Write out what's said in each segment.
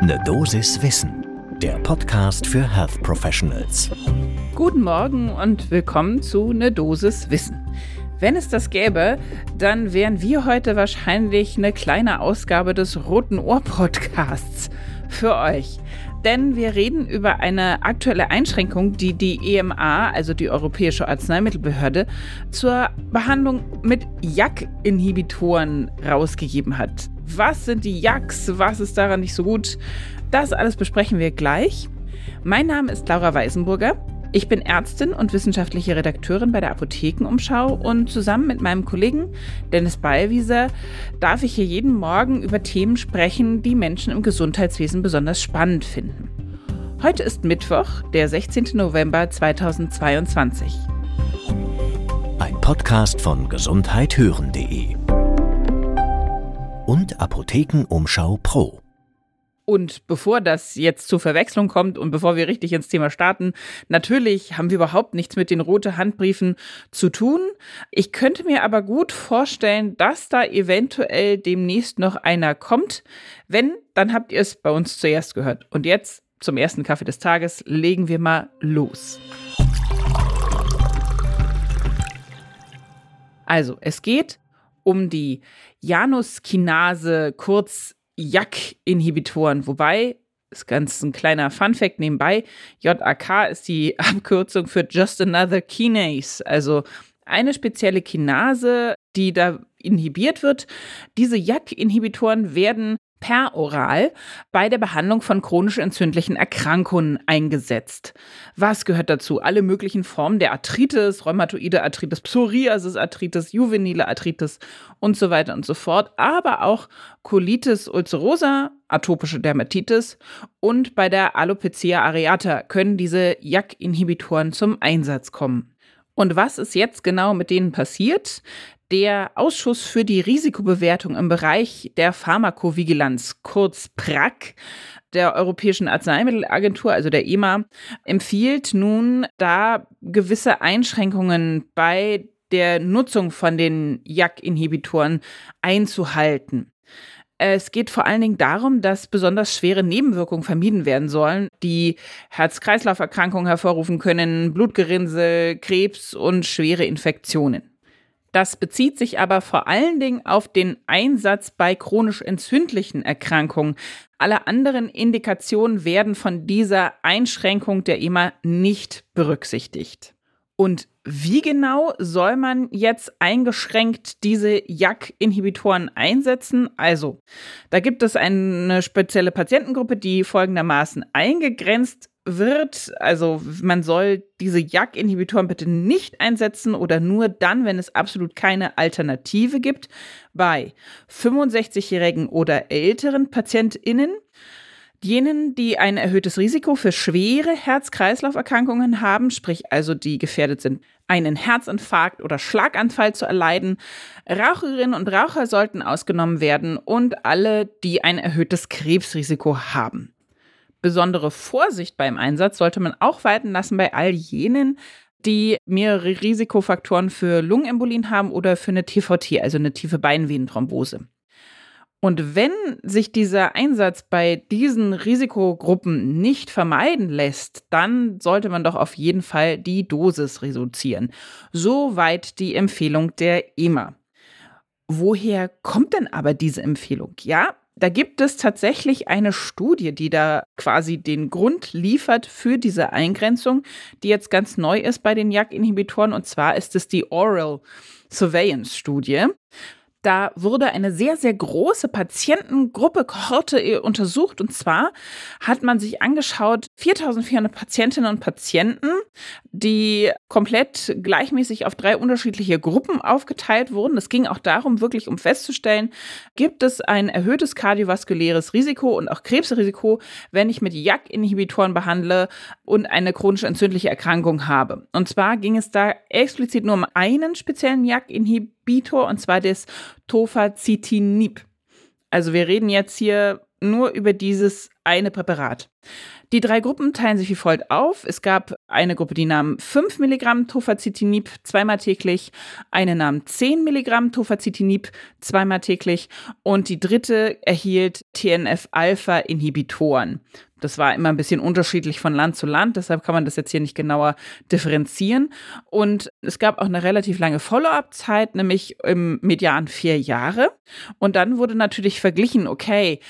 Ne Dosis Wissen, der Podcast für Health Professionals. Guten Morgen und willkommen zu Ne Dosis Wissen. Wenn es das gäbe, dann wären wir heute wahrscheinlich eine kleine Ausgabe des Roten Ohr Podcasts für euch. Denn wir reden über eine aktuelle Einschränkung, die die EMA, also die Europäische Arzneimittelbehörde, zur Behandlung mit JAK-Inhibitoren rausgegeben hat. Was sind die JAKs? Was ist daran nicht so gut? Das alles besprechen wir gleich. Mein Name ist Laura Weisenburger. Ich bin Ärztin und wissenschaftliche Redakteurin bei der Apothekenumschau und zusammen mit meinem Kollegen Dennis Ballwieser darf ich hier jeden Morgen über Themen sprechen, die Menschen im Gesundheitswesen besonders spannend finden. Heute ist Mittwoch, der 16. November 2022. Ein Podcast von gesundheithören.de und Apothekenumschau Pro. Und bevor das jetzt zur Verwechslung kommt und bevor wir richtig ins Thema starten, natürlich haben wir überhaupt nichts mit den rote Handbriefen zu tun. Ich könnte mir aber gut vorstellen, dass da eventuell demnächst noch einer kommt. Wenn, dann habt ihr es bei uns zuerst gehört. Und jetzt zum ersten Kaffee des Tages legen wir mal los. Also, es geht um die Januskinase, kurz JAK-Inhibitoren, wobei ist ganz ein kleiner Funfact nebenbei. JAK ist die Abkürzung für Just Another Kinase, also eine spezielle Kinase, die da inhibiert wird. Diese JAK-Inhibitoren werden peroral bei der Behandlung von chronisch entzündlichen Erkrankungen eingesetzt. Was gehört dazu? Alle möglichen Formen der Arthritis, rheumatoide Arthritis, Psoriasis-Arthritis, juvenile Arthritis und so weiter und so fort, aber auch Colitis ulcerosa, atopische Dermatitis und bei der Alopecia areata können diese JAK-Inhibitoren zum Einsatz kommen. Und was ist jetzt genau mit denen passiert? Der Ausschuss für die Risikobewertung im Bereich der Pharmakovigilanz, kurz PRAC, der Europäischen Arzneimittelagentur, also der EMA, empfiehlt nun, da gewisse Einschränkungen bei der Nutzung von den JAK-Inhibitoren einzuhalten. Es geht vor allen Dingen darum, dass besonders schwere Nebenwirkungen vermieden werden sollen, die Herz-Kreislauf-Erkrankungen hervorrufen können, Blutgerinnsel, Krebs und schwere Infektionen. Das bezieht sich aber vor allen Dingen auf den Einsatz bei chronisch entzündlichen Erkrankungen. Alle anderen Indikationen werden von dieser Einschränkung der EMA nicht berücksichtigt. Und wie genau soll man jetzt eingeschränkt diese JAK-Inhibitoren einsetzen? Also, da gibt es eine spezielle Patientengruppe, die folgendermaßen eingegrenzt wird, also man soll diese JAK-Inhibitoren bitte nicht einsetzen oder nur dann, wenn es absolut keine Alternative gibt, bei 65-jährigen oder älteren PatientInnen, jenen, die ein erhöhtes Risiko für schwere Herz-Kreislauf-Erkrankungen haben, sprich also die gefährdet sind, einen Herzinfarkt oder Schlaganfall zu erleiden. Raucherinnen und Raucher sollten ausgenommen werden und alle, die ein erhöhtes Krebsrisiko haben. Besondere Vorsicht beim Einsatz sollte man auch walten lassen bei all jenen, die mehrere Risikofaktoren für Lungenembolien haben oder für eine TVT, also eine tiefe Beinvenenthrombose. Und wenn sich dieser Einsatz bei diesen Risikogruppen nicht vermeiden lässt, dann sollte man doch auf jeden Fall die Dosis reduzieren. Soweit die Empfehlung der EMA. Woher kommt denn aber diese Empfehlung? Ja, da gibt es tatsächlich eine Studie, die da quasi den Grund liefert für diese Eingrenzung, die jetzt ganz neu ist bei den JAK-Inhibitoren. Und zwar ist es die Oral Surveillance Studie. Da wurde eine sehr, sehr große Patientengruppe, Kohorte untersucht. Und zwar hat man sich angeschaut, 4400 Patientinnen und Patienten, die komplett gleichmäßig auf drei unterschiedliche Gruppen aufgeteilt wurden. Es ging auch darum, wirklich um festzustellen, gibt es ein erhöhtes kardiovaskuläres Risiko und auch Krebsrisiko, wenn ich mit JAK-Inhibitoren behandle und eine chronisch entzündliche Erkrankung habe. Und zwar ging es da explizit nur um einen speziellen JAK-Inhibitor, und zwar das Tofacitinib. Also wir reden jetzt hier nur über dieses eine Präparat. Die drei Gruppen teilen sich wie folgt auf. Es gab eine Gruppe, die nahm 5 Milligramm Tofacitinib zweimal täglich, eine nahm 10 Milligramm Tofacitinib zweimal täglich und die dritte erhielt TNF-Alpha-Inhibitoren. Das war immer ein bisschen unterschiedlich von Land zu Land, deshalb kann man das jetzt hier nicht genauer differenzieren. Und es gab auch eine relativ lange Follow-up-Zeit, nämlich im Median vier Jahre. Und dann wurde natürlich verglichen, okay,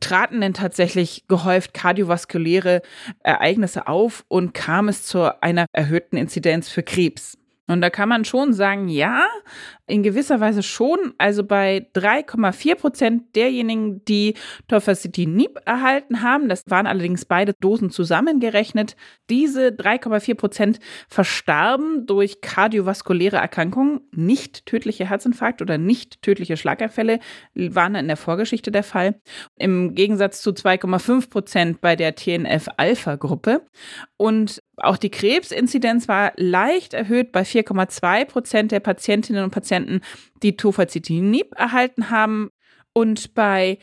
traten denn tatsächlich gehäuft kardiovaskuläre Ereignisse auf und kam es zu einer erhöhten Inzidenz für Krebs. Und da kann man schon sagen, ja, in gewisser Weise schon. Also bei 3,4 Prozent derjenigen, die Tofacitinib erhalten haben, das waren allerdings beide Dosen zusammengerechnet, diese 3,4 Prozent verstarben durch kardiovaskuläre Erkrankungen, nicht tödliche Herzinfarkt oder nicht tödliche Schlaganfälle, waren in der Vorgeschichte der Fall. Im Gegensatz zu 2,5 Prozent bei der TNF-Alpha-Gruppe. Und auch die Krebsinzidenz war leicht erhöht bei 4,2 Prozent der Patientinnen und Patienten, die Tofacitinib erhalten haben. Und bei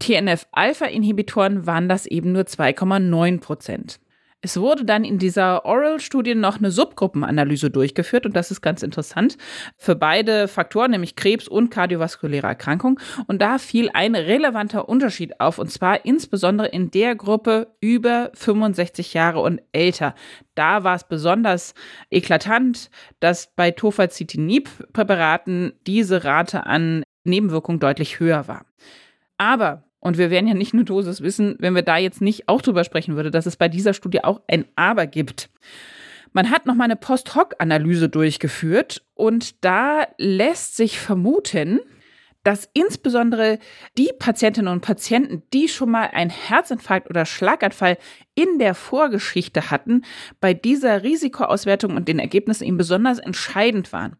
TNF-Alpha-Inhibitoren waren das eben nur 2,9 Prozent. Es wurde dann in dieser Oral-Studie noch eine Subgruppenanalyse durchgeführt und das ist ganz interessant für beide Faktoren, nämlich Krebs und kardiovaskuläre Erkrankung. Und da fiel ein relevanter Unterschied auf und zwar insbesondere in der Gruppe über 65 Jahre und älter. Da war es besonders eklatant, dass bei Tofacitinib-Präparaten diese Rate an Nebenwirkungen deutlich höher war. Aber und wir werden ja nicht nur Dosis wissen, wenn wir da jetzt nicht auch drüber sprechen würde, dass es bei dieser Studie auch ein Aber gibt. Man hat nochmal eine Post-Hoc-Analyse durchgeführt und da lässt sich vermuten, dass insbesondere die Patientinnen und Patienten, die schon mal einen Herzinfarkt oder Schlaganfall in der Vorgeschichte hatten, bei dieser Risikoauswertung und den Ergebnissen eben besonders entscheidend waren.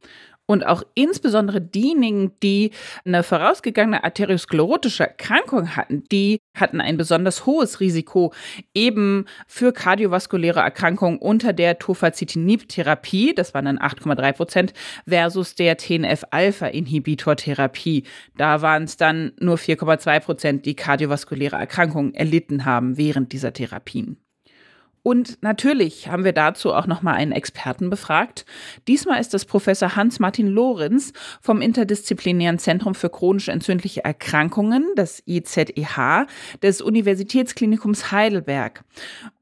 Und auch insbesondere diejenigen, die eine vorausgegangene arteriosklerotische Erkrankung hatten, die hatten ein besonders hohes Risiko eben für kardiovaskuläre Erkrankungen unter der Tofacitinib-Therapie, das waren dann 8,3 Prozent, versus der TNF-Alpha-Inhibitor-Therapie. Da waren es dann nur 4,2 Prozent, die kardiovaskuläre Erkrankungen erlitten haben während dieser Therapien. Und natürlich haben wir dazu auch nochmal einen Experten befragt. Diesmal ist es Professor Hans-Martin Lorenz vom Interdisziplinären Zentrum für chronische entzündliche Erkrankungen, das IZEH, des Universitätsklinikums Heidelberg.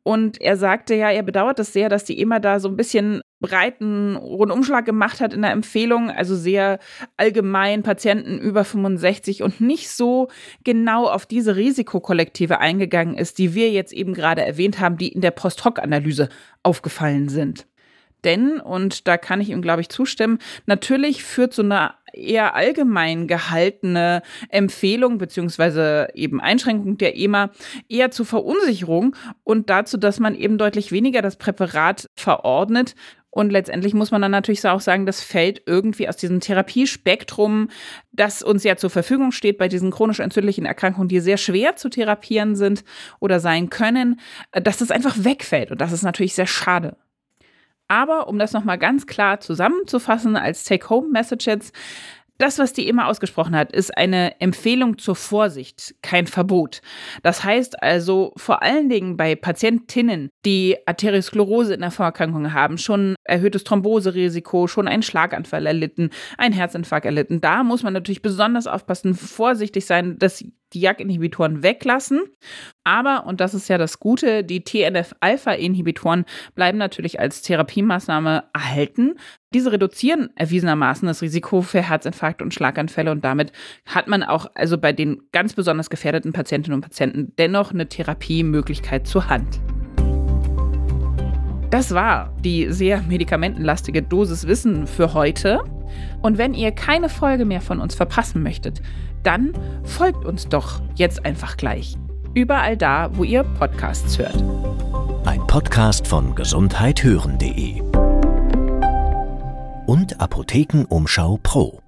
Und er sagte ja, er bedauert das sehr, dass die EMA da so ein bisschen breiten Rundumschlag gemacht hat in der Empfehlung, also sehr allgemein Patienten über 65 und nicht so genau auf diese Risikokollektive eingegangen ist, die wir jetzt eben gerade erwähnt haben, die in der Post-Hoc-Analyse aufgefallen sind. Denn, und da kann ich ihm, glaube ich, zustimmen, natürlich führt so eine eher allgemein gehaltene Empfehlung beziehungsweise eben Einschränkung der EMA eher zu Verunsicherung und dazu, dass man eben deutlich weniger das Präparat verordnet, und letztendlich muss man dann natürlich auch sagen, das fällt irgendwie aus diesem Therapiespektrum, das uns ja zur Verfügung steht bei diesen chronisch entzündlichen Erkrankungen, die sehr schwer zu therapieren sind oder sein können, dass das einfach wegfällt. Und das ist natürlich sehr schade. Aber um das nochmal ganz klar zusammenzufassen als Take-Home-Message jetzt, das, was die immer ausgesprochen hat, ist eine Empfehlung zur Vorsicht, kein Verbot. Das heißt also vor allen Dingen bei Patientinnen, die Arteriosklerose in der Vorerkrankung haben, schon erhöhtes Thromboserisiko, schon einen Schlaganfall erlitten, einen Herzinfarkt erlitten, da muss man natürlich besonders aufpassen, vorsichtig sein, dass die JAK-Inhibitoren weglassen. Aber, und das ist ja das Gute, die TNF-Alpha-Inhibitoren bleiben natürlich als Therapiemaßnahme erhalten. Diese reduzieren erwiesenermaßen das Risiko für Herzinfarkt und Schlaganfälle und damit hat man auch also bei den ganz besonders gefährdeten Patientinnen und Patienten dennoch eine Therapiemöglichkeit zur Hand. Das war die sehr medikamentenlastige Dosis Wissen für heute. Und wenn ihr keine Folge mehr von uns verpassen möchtet, dann folgt uns doch jetzt einfach gleich. Überall da, wo ihr Podcasts hört. Ein Podcast von gesundheithören.de und Apothekenumschau Pro.